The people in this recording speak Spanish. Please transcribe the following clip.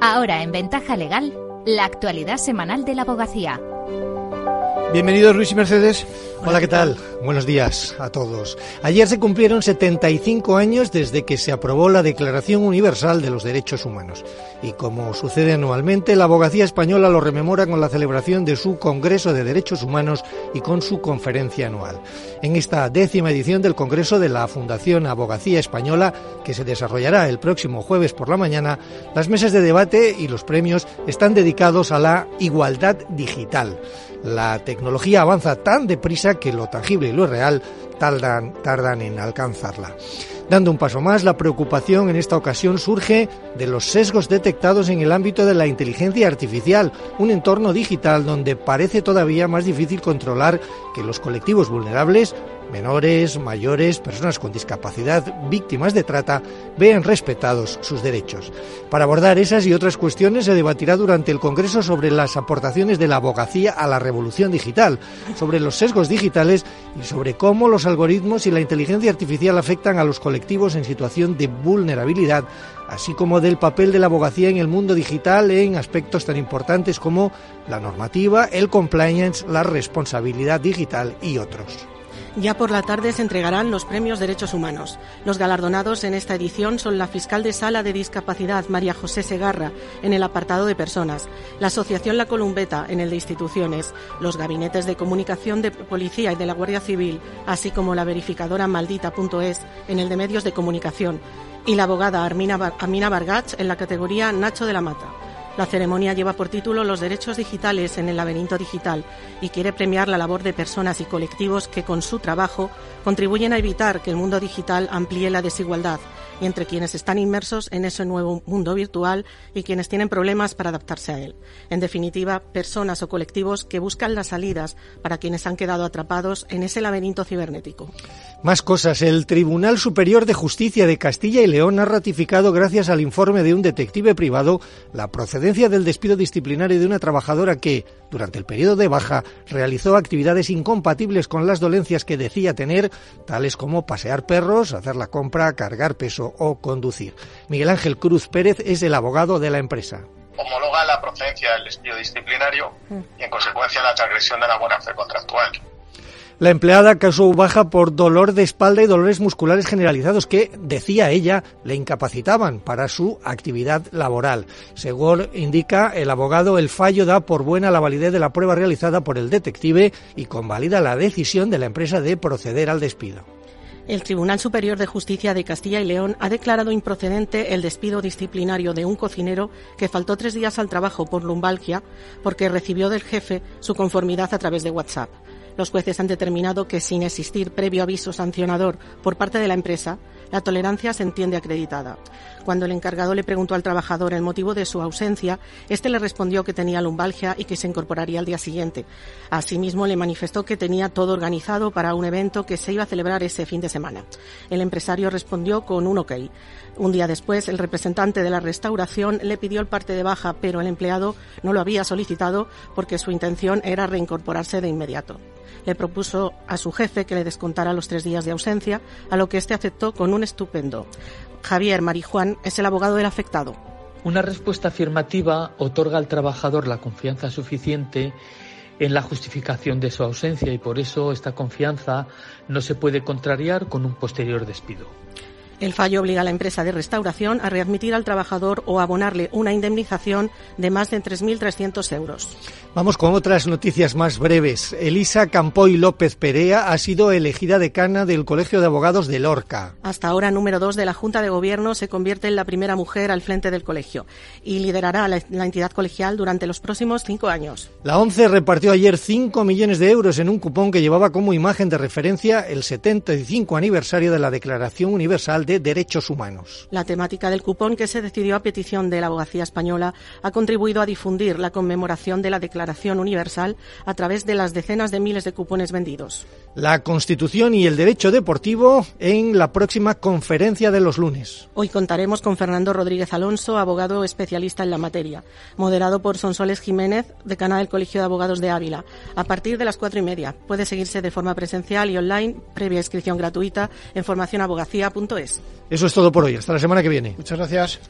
Ahora en Ventaja Legal, la actualidad semanal de la abogacía. Bienvenidos Luis y Mercedes. Hola, ¿qué tal? Buenos días a todos. Ayer se cumplieron 75 años desde que se aprobó la Declaración Universal de los Derechos Humanos. Y como sucede anualmente, la abogacía española lo rememora con la celebración de su Congreso de Derechos Humanos y con su conferencia anual. En esta décima edición del Congreso de la Fundación Abogacía Española, que se desarrollará el próximo jueves por la mañana, las mesas de debate y los premios están dedicados a la igualdad digital. La tecnología avanza tan deprisa que lo tangible y lo real tardan, tardan en alcanzarla. Dando un paso más, la preocupación en esta ocasión surge de los sesgos detectados en el ámbito de la inteligencia artificial, un entorno digital donde parece todavía más difícil controlar que los colectivos vulnerables menores, mayores, personas con discapacidad, víctimas de trata, vean respetados sus derechos. Para abordar esas y otras cuestiones se debatirá durante el Congreso sobre las aportaciones de la abogacía a la revolución digital, sobre los sesgos digitales y sobre cómo los algoritmos y la inteligencia artificial afectan a los colectivos en situación de vulnerabilidad, así como del papel de la abogacía en el mundo digital en aspectos tan importantes como la normativa, el compliance, la responsabilidad digital y otros. Ya por la tarde se entregarán los premios Derechos Humanos. Los galardonados en esta edición son la fiscal de Sala de Discapacidad, María José Segarra, en el apartado de personas, la Asociación La Columbeta, en el de instituciones, los gabinetes de comunicación de Policía y de la Guardia Civil, así como la verificadora maldita.es, en el de medios de comunicación, y la abogada Amina Vargach, en la categoría Nacho de la Mata. La ceremonia lleva por título Los derechos digitales en el laberinto digital y quiere premiar la labor de personas y colectivos que con su trabajo contribuyen a evitar que el mundo digital amplíe la desigualdad entre quienes están inmersos en ese nuevo mundo virtual y quienes tienen problemas para adaptarse a él. En definitiva, personas o colectivos que buscan las salidas para quienes han quedado atrapados en ese laberinto cibernético. Más cosas. El Tribunal Superior de Justicia de Castilla y León ha ratificado, gracias al informe de un detective privado, la procedencia del despido disciplinario de una trabajadora que, durante el periodo de baja, realizó actividades incompatibles con las dolencias que decía tener, tales como pasear perros, hacer la compra, cargar peso o conducir. Miguel Ángel Cruz Pérez es el abogado de la empresa homologa la procedencia del despido disciplinario y en consecuencia la transgresión de la buena fe contractual. La empleada causó baja por dolor de espalda y dolores musculares generalizados que, decía ella, le incapacitaban para su actividad laboral. Según indica el abogado, el fallo da por buena la validez de la prueba realizada por el detective y convalida la decisión de la empresa de proceder al despido. El Tribunal Superior de Justicia de Castilla y León ha declarado improcedente el despido disciplinario de un cocinero que faltó tres días al trabajo por lumbalgia porque recibió del jefe su conformidad a través de WhatsApp. Los jueces han determinado que sin existir previo aviso sancionador por parte de la empresa, la tolerancia se entiende acreditada. Cuando el encargado le preguntó al trabajador el motivo de su ausencia, este le respondió que tenía lumbalgia y que se incorporaría al día siguiente. Asimismo, le manifestó que tenía todo organizado para un evento que se iba a celebrar ese fin de semana. El empresario respondió con un ok. Un día después, el representante de la restauración le pidió el parte de baja, pero el empleado no lo había solicitado porque su intención era reincorporarse de inmediato le propuso a su jefe que le descontara los tres días de ausencia, a lo que éste aceptó con un estupendo. Javier Marijuán es el abogado del afectado. Una respuesta afirmativa otorga al trabajador la confianza suficiente en la justificación de su ausencia y por eso esta confianza no se puede contrariar con un posterior despido. El fallo obliga a la empresa de restauración a readmitir al trabajador o abonarle una indemnización de más de 3.300 euros. Vamos con otras noticias más breves. Elisa Campoy López Perea ha sido elegida decana del Colegio de Abogados de Lorca. Hasta ahora, número dos de la Junta de Gobierno, se convierte en la primera mujer al frente del colegio y liderará la, la entidad colegial durante los próximos cinco años. La ONCE repartió ayer 5 millones de euros en un cupón que llevaba como imagen de referencia el 75 aniversario de la Declaración Universal de Derechos Humanos. La temática del cupón, que se decidió a petición de la abogacía española, ha contribuido a difundir la conmemoración de la Declaración Universal a través de las decenas de miles de cupones vendidos. La Constitución y el Derecho Deportivo en la próxima conferencia de los lunes. Hoy contaremos con Fernando Rodríguez Alonso, abogado especialista en la materia, moderado por Sonsoles Jiménez, decana del Colegio de Abogados de Ávila, a partir de las cuatro y media. Puede seguirse de forma presencial y online, previa inscripción gratuita en formacionabogacía.es. Eso es todo por hoy. Hasta la semana que viene. Muchas gracias.